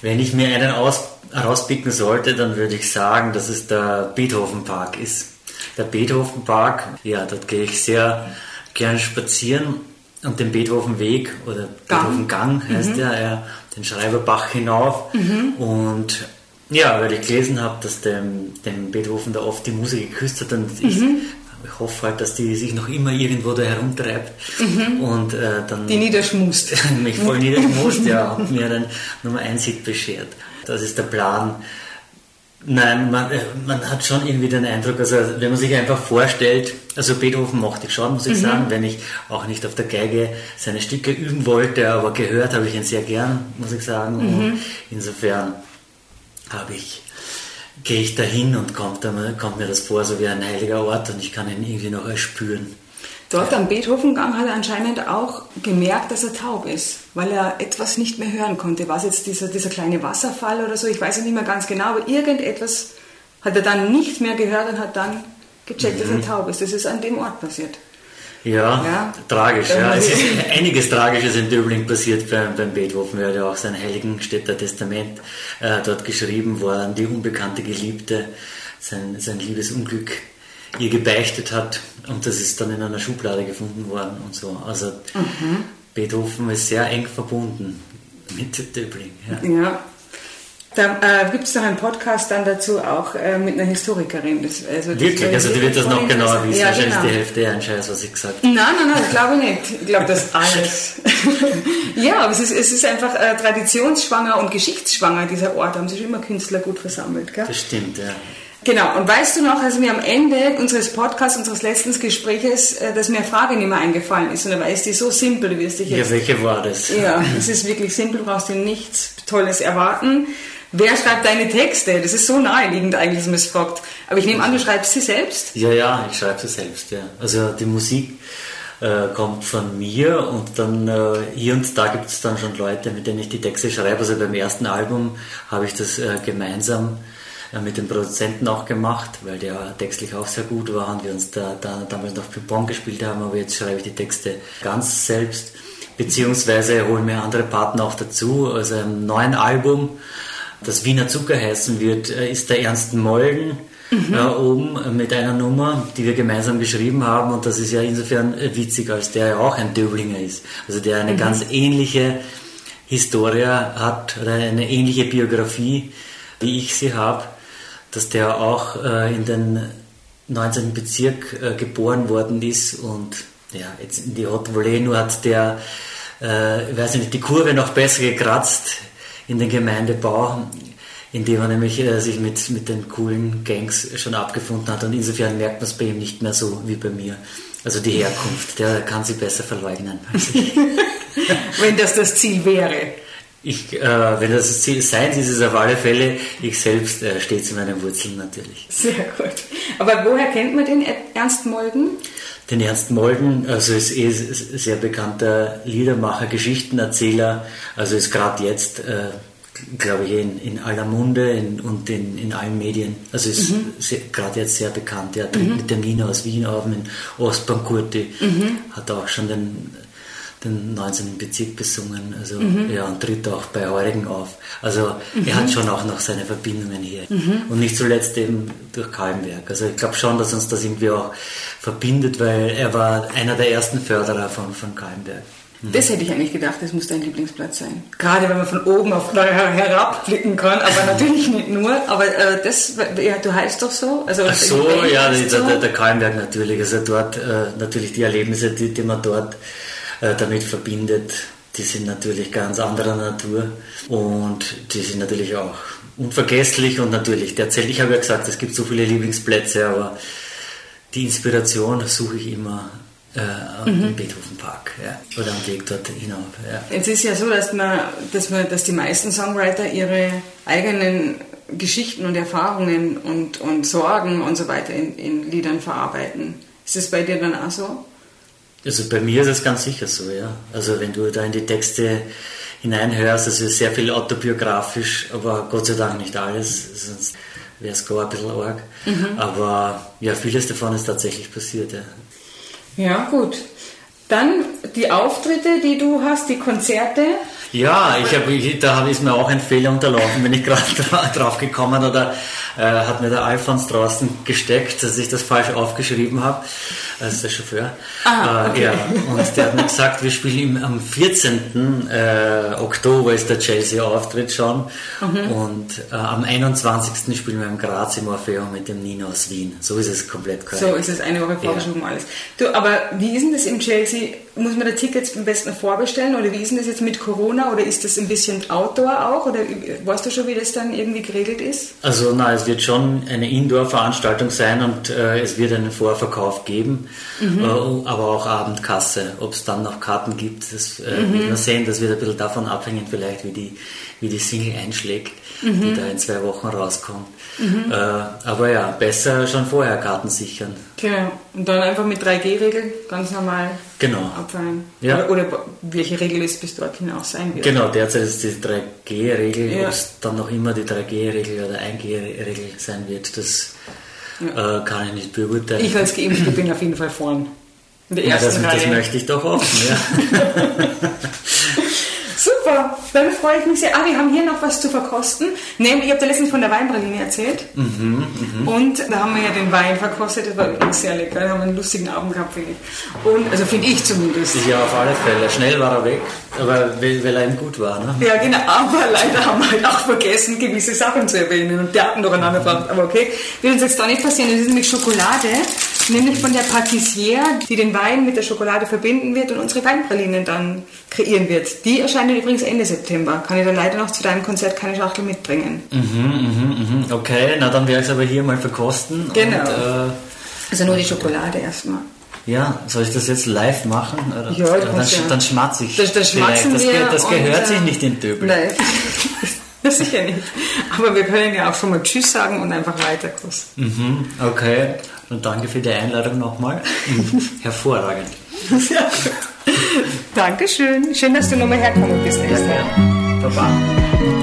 wenn ich mir einen aus, rauspicken sollte, dann würde ich sagen, dass es der Beethoven-Park ist. Der Beethoven-Park, ja, dort gehe ich sehr gerne spazieren und den Beethoven-Weg oder Gang. Beethoven-Gang heißt der, ja, den Schreiberbach hinauf und ja, weil ich gelesen habe, dass dem, dem Beethoven da oft die Musik geküsst hat und ich, ich hoffe halt, dass die sich noch immer irgendwo da herumtreibt und äh, dann Die niederschmust. mich voll niedergemusst, ja, und mir einen Nummer 1 Hit beschert. Das ist der Plan. Nein, man, äh, man hat schon irgendwie den Eindruck, also wenn man sich einfach vorstellt, also Beethoven mochte ich schon, muss ich sagen, wenn ich auch nicht auf der Geige seine Stücke üben wollte, aber gehört habe ich ihn sehr gern, muss ich sagen. Und insofern habe ich, gehe ich dahin und kommt, kommt mir das vor, so wie ein heiliger Ort und ich kann ihn irgendwie noch erspüren. Dort am Beethovengang hat er anscheinend auch gemerkt, dass er taub ist, weil er etwas nicht mehr hören konnte. War es jetzt dieser, dieser kleine Wasserfall oder so? Ich weiß es nicht mehr ganz genau, aber irgendetwas hat er dann nicht mehr gehört und hat dann gecheckt, dass er taub ist. Das ist an dem Ort passiert. Ja, Ja. tragisch. Ja. muss Es ist einiges Tragisches in Döbling passiert beim, beim Beethoven. Er hat ja auch sein Heiligenstädter Testament äh, dort geschrieben, wo er an die unbekannte Geliebte sein, sein Liebesunglück ihr gebeichtet hat. Und das ist dann in einer Schublade gefunden worden und so. Also Mhm. Beethoven ist sehr eng verbunden mit Döbling. Ja. Ja. Da äh, gibt es noch einen Podcast dann dazu auch äh, mit einer Historikerin. Das, also das Wirklich, also die wird das noch genauer wissen. Ja, Wahrscheinlich genau. die Hälfte ja ein Scheiß, was ich gesagt habe. Nein, nein, nein, das glaube ich nicht. Ich glaube das alles. ja, aber es ist, es ist einfach äh, traditionsschwanger und geschichtsschwanger, dieser Ort. Da haben sich immer Künstler gut versammelt. Gell? Das stimmt, ja. Genau, und weißt du noch, als mir am Ende unseres Podcasts, unseres letzten Gespräches, äh, dass mir eine Frage nicht mehr eingefallen ist, und da war ist die so simpel, du wirst dich Ja, jetzt... welche war das? Ja, es ist wirklich simpel, du brauchst dir nichts Tolles erwarten. Wer schreibt deine Texte? Das ist so naheliegend eigentlich, dass man es fragt. Aber ich nehme an, du schreibst sie selbst? Ja, ja, ich schreibe sie selbst, ja. Also die Musik äh, kommt von mir und dann äh, hier und da gibt es dann schon Leute, mit denen ich die Texte schreibe. Also beim ersten Album habe ich das äh, gemeinsam äh, mit dem Produzenten auch gemacht, weil der textlich auch sehr gut war und wir uns da, da damals noch Ping-Pong gespielt haben, aber jetzt schreibe ich die Texte ganz selbst, beziehungsweise holen mir andere Partner auch dazu. Also im neuen Album, das Wiener Zucker heißen wird, äh, ist der Ernst Molden äh, oben mit einer Nummer, die wir gemeinsam geschrieben haben und das ist ja insofern äh, witzig, als der ja auch ein Döblinger ist. Also der eine ganz ähnliche Historie hat oder eine ähnliche Biografie, wie ich sie habe, dass der auch äh, in den 19. Bezirk äh, geboren worden ist und ja, jetzt in die Haute Volée nur hat der, äh, ich nicht, die Kurve noch besser gekratzt in den Gemeindebau, indem er nämlich äh, sich mit, mit den coolen Gangs schon abgefunden hat und insofern merkt man es bei ihm nicht mehr so wie bei mir. Also die Herkunft, der kann sie besser verleugnen. Wenn das das Ziel wäre. Ich, äh, wenn das das Ziel sein ist es auf alle Fälle, ich selbst äh, stehe zu meinen Wurzeln natürlich. Sehr gut. Aber woher kennt man den Ernst Molden? Den Ernst Molden, also ist eh sehr bekannter Liedermacher, Geschichtenerzähler, also ist gerade jetzt, äh, glaube ich, in, in aller Munde in, und in, in allen Medien, also ist sehr- gerade jetzt sehr bekannt. Er tritt mit der Nina aus Wien auf, mit Ostbankurti, hat auch schon den, den 19. Bezirk besungen, also ja, und tritt auch bei Heurigen auf. Also er hat schon auch noch seine Verbindungen hier. Und nicht zuletzt eben durch Kalmberg. Also ich glaube schon, dass uns das irgendwie auch verbindet, weil er war einer der ersten Förderer von, von Kalmberg. Das hätte ich eigentlich gedacht, das muss dein Lieblingsplatz sein. Gerade wenn man von oben auf her herabblicken kann, aber natürlich nicht nur. Aber äh, das, ja, du heißt doch so. Also Ach so, ja, der, so. der, der Kalmberg natürlich. Also dort äh, natürlich die Erlebnisse, die, die man dort äh, damit verbindet, die sind natürlich ganz anderer Natur und die sind natürlich auch unvergesslich und natürlich, der Zelt, ich habe ja gesagt, es gibt so viele Lieblingsplätze, aber die Inspiration suche ich immer äh, Mhm. im Beethoven-Park ja, oder am Weg dort hinauf. Ja. Es ist ja so, dass, man, dass, man, dass die meisten Songwriter ihre eigenen Geschichten und Erfahrungen und, und Sorgen und so weiter in, in Liedern verarbeiten. Ist das bei dir dann auch so? Also bei mir ist es ganz sicher so, ja. Also wenn du da in die Texte hineinhörst, es ist sehr viel autobiografisch, aber Gott sei Dank nicht alles, sonst wäre es gar ein bisschen arg. Mhm. Aber ja, vieles davon ist tatsächlich passiert, ja. Ja, gut. Dann die Auftritte, die du hast, die Konzerte. Ja, ich hab, ich, da ist mir auch ein Fehler unterlaufen, bin ich gerade drauf gekommen oder äh, hat mir der Alfons draußen gesteckt, dass ich das falsch aufgeschrieben habe, als der Chauffeur. Ah, okay. äh, ja, und der hat mir gesagt, wir spielen am 14. Äh, Oktober ist der Chelsea-Auftritt schon mhm. und äh, am 21. spielen wir im Graz im Orpheum mit dem Nino aus Wien. So ist es komplett korrekt. So ist es eine Woche vorgeschoben ja. alles. Du, aber wie ist denn das im Chelsea? Muss man da Tickets am besten vorbestellen oder wie ist denn das jetzt mit Corona oder ist das ein bisschen Outdoor auch oder weißt du schon, wie das dann irgendwie geregelt ist? Also na, es wird schon eine Indoor-Veranstaltung sein und äh, es wird einen Vorverkauf geben, mhm. äh, aber auch Abendkasse. Ob es dann noch Karten gibt, das äh, mhm. wird man sehen. Das wird ein bisschen davon abhängen, vielleicht wie die, wie die Single einschlägt, mhm. die da in zwei Wochen rauskommt. Mhm. Äh, aber ja, besser schon vorher Karten sichern. Genau. Und dann einfach mit 3G-Regel ganz normal genau. abfallen. Ja. Oder, oder, welche Regel es bis dort hinaus sein wird. Genau, derzeit ist die 3G-Regel. Ja. Ob es dann noch immer die 3G-Regel oder 1G-Regel sein wird, das ja. äh, kann ich nicht beurteilen. Ich als Geimpfte bin auf jeden Fall vorn. In der ersten ja, das, das möchte ich doch hoffen, ja. Super, dann freue ich mich sehr. Ah, wir haben hier noch was zu verkosten. Nee, ich habe dir letztens von der Weinpraline erzählt. Mhm, mh. Und da haben wir ja den Wein verkostet. Das war übrigens sehr lecker. Da haben wir einen lustigen Abend gehabt, finde ich. Und, also finde ich zumindest. Ja, auf alle Fälle. Schnell war er weg, aber weil, weil er ihm gut war. Ne? Ja, genau. Aber leider haben wir halt auch vergessen, gewisse Sachen zu erwähnen. Und der hat noch einander gebracht. Aber okay, wird uns jetzt da nicht passieren. Das ist nämlich Schokolade nämlich von der Patissiere, die den Wein mit der Schokolade verbinden wird und unsere Weinpralinen dann kreieren wird. Die erscheinen übrigens Ende September. Kann ich dann leider noch zu deinem Konzert keine Schachtel mitbringen. Mhm, mhm, mhm. Okay, na dann werde ich es aber hier mal verkosten. Genau. Und, äh, also nur die Schokolade erstmal. Ja, soll ich das jetzt live machen? Oder? Ja, dann, ja. dann schmatze ich. Das, das schmatzen das, wir das gehört und, sich nicht in Döbel. Nein. Sicher nicht. Aber wir können ja auch schon mal Tschüss sagen und einfach weiter kosten. Mhm, okay. Und danke für die Einladung nochmal. Hervorragend. Ja. Dankeschön. Schön, dass du nochmal herkommen bist. Ja, ja. Baba.